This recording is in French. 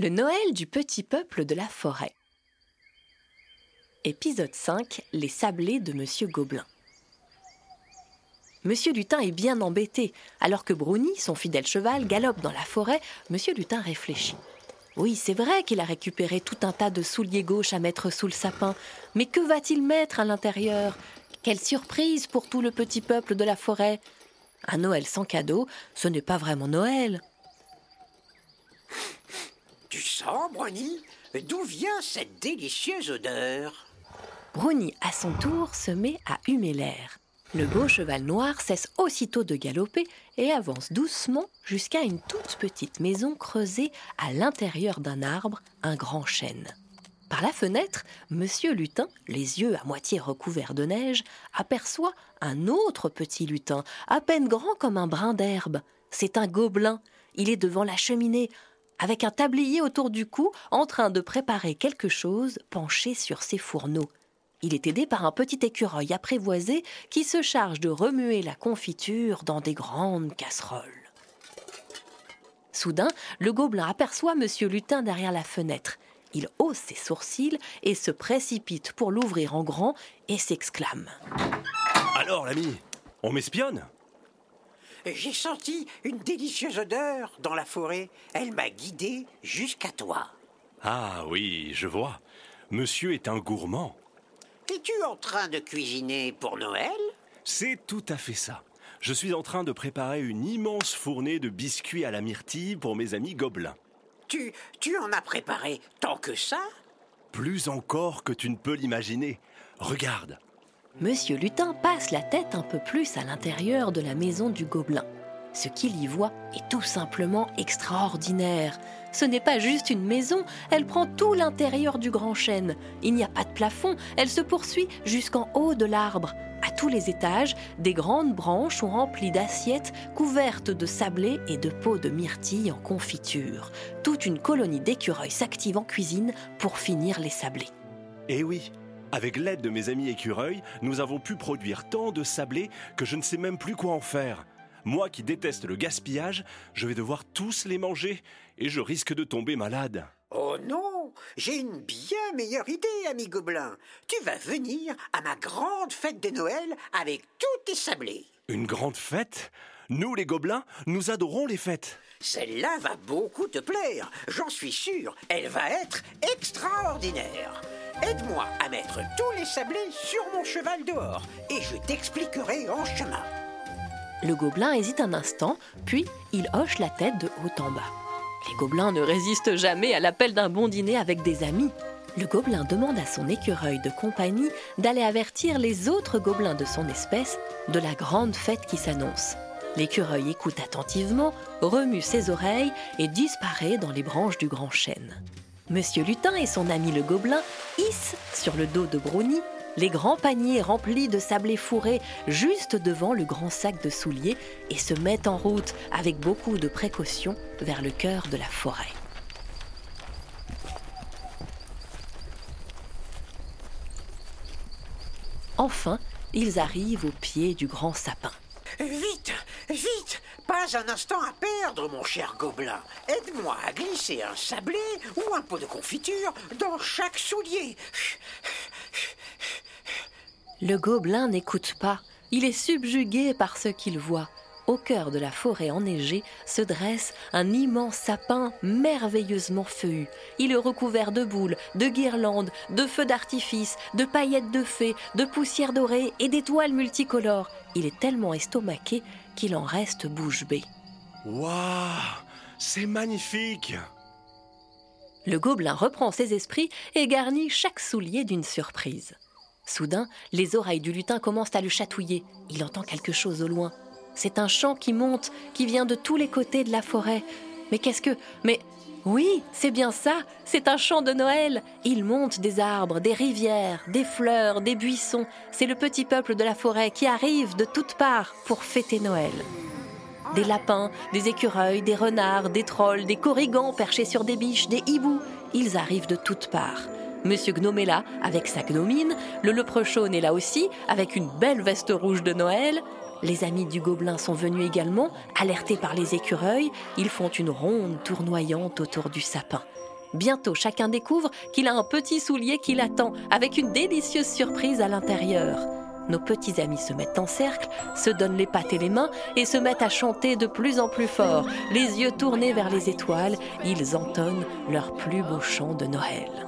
Le Noël du petit peuple de la forêt. Épisode 5 Les sablés de Monsieur Gobelin. Monsieur Lutin est bien embêté. Alors que Brownie, son fidèle cheval, galope dans la forêt, Monsieur Lutin réfléchit. Oui, c'est vrai qu'il a récupéré tout un tas de souliers gauches à mettre sous le sapin. Mais que va-t-il mettre à l'intérieur? Quelle surprise pour tout le petit peuple de la forêt Un Noël sans cadeau, ce n'est pas vraiment Noël. Tu sens, Brownie D'où vient cette délicieuse odeur? Brownie, à son tour, se met à humer l'air. Le beau cheval noir cesse aussitôt de galoper et avance doucement jusqu'à une toute petite maison creusée à l'intérieur d'un arbre, un grand chêne. Par la fenêtre, Monsieur Lutin, les yeux à moitié recouverts de neige, aperçoit un autre petit lutin, à peine grand comme un brin d'herbe. C'est un gobelin. Il est devant la cheminée, avec un tablier autour du cou, en train de préparer quelque chose penché sur ses fourneaux. Il est aidé par un petit écureuil apprivoisé qui se charge de remuer la confiture dans des grandes casseroles. Soudain, le gobelin aperçoit Monsieur Lutin derrière la fenêtre. Il hausse ses sourcils et se précipite pour l'ouvrir en grand et s'exclame. Alors, l'ami, on m'espionne? J'ai senti une délicieuse odeur dans la forêt. Elle m'a guidé jusqu'à toi. Ah oui, je vois. Monsieur est un gourmand. Es-tu en train de cuisiner pour Noël? C'est tout à fait ça. Je suis en train de préparer une immense fournée de biscuits à la myrtille pour mes amis gobelins. Tu, tu en as préparé tant que ça? Plus encore que tu ne peux l'imaginer. Regarde. Monsieur Lutin passe la tête un peu plus à l'intérieur de la maison du gobelin. Ce qu'il y voit est tout simplement extraordinaire. Ce n'est pas juste une maison, elle prend tout l'intérieur du grand chêne. Il n'y a pas de plafond, elle se poursuit jusqu'en haut de l'arbre. À tous les étages, des grandes branches sont remplies d'assiettes couvertes de sablés et de pots de myrtille en confiture. Toute une colonie d'écureuils s'active en cuisine pour finir les sablés. Eh oui, avec l'aide de mes amis écureuils, nous avons pu produire tant de sablés que je ne sais même plus quoi en faire. Moi qui déteste le gaspillage, je vais devoir tous les manger et je risque de tomber malade. Oh non J'ai une bien meilleure idée, ami Gobelin. Tu vas venir à ma grande fête de Noël avec tous tes sablés. Une grande fête? Nous les gobelins, nous adorons les fêtes. Celle-là va beaucoup te plaire, j'en suis sûr. Elle va être extraordinaire. Aide-moi à mettre tous les sablés sur mon cheval dehors et je t'expliquerai en chemin. Le gobelin hésite un instant, puis il hoche la tête de haut en bas. Les gobelins ne résistent jamais à l'appel d'un bon dîner avec des amis. Le gobelin demande à son écureuil de compagnie d'aller avertir les autres gobelins de son espèce de la grande fête qui s'annonce. L'écureuil écoute attentivement, remue ses oreilles et disparaît dans les branches du grand chêne. Monsieur Lutin et son ami le gobelin hissent sur le dos de Brownie les grands paniers remplis de sablés fourrés juste devant le grand sac de souliers et se mettent en route avec beaucoup de précaution vers le cœur de la forêt. Enfin, ils arrivent au pied du grand sapin. Pas un instant à perdre, mon cher gobelin. Aide-moi à glisser un sablé ou un pot de confiture dans chaque soulier. Le gobelin n'écoute pas, il est subjugué par ce qu'il voit. Au cœur de la forêt enneigée se dresse un immense sapin merveilleusement feuillu. Il est recouvert de boules, de guirlandes, de feux d'artifice, de paillettes de fées, de poussière dorée et d'étoiles multicolores. Il est tellement estomaqué qu'il en reste bouche bée. Waouh C'est magnifique Le gobelin reprend ses esprits et garnit chaque soulier d'une surprise. Soudain, les oreilles du lutin commencent à le chatouiller. Il entend quelque chose au loin. C'est un chant qui monte, qui vient de tous les côtés de la forêt. Mais qu'est-ce que... Mais oui, c'est bien ça, c'est un chant de Noël. Il monte des arbres, des rivières, des fleurs, des buissons. C'est le petit peuple de la forêt qui arrive de toutes parts pour fêter Noël. Des lapins, des écureuils, des renards, des trolls, des corrigans perchés sur des biches, des hiboux. Ils arrivent de toutes parts. Monsieur Gnome est là, avec sa gnomine. Le leprechaun est là aussi, avec une belle veste rouge de Noël. Les amis du gobelin sont venus également, alertés par les écureuils. Ils font une ronde tournoyante autour du sapin. Bientôt, chacun découvre qu'il a un petit soulier qui l'attend, avec une délicieuse surprise à l'intérieur. Nos petits amis se mettent en cercle, se donnent les pattes et les mains et se mettent à chanter de plus en plus fort. Les yeux tournés vers les étoiles, ils entonnent leur plus beau chant de Noël.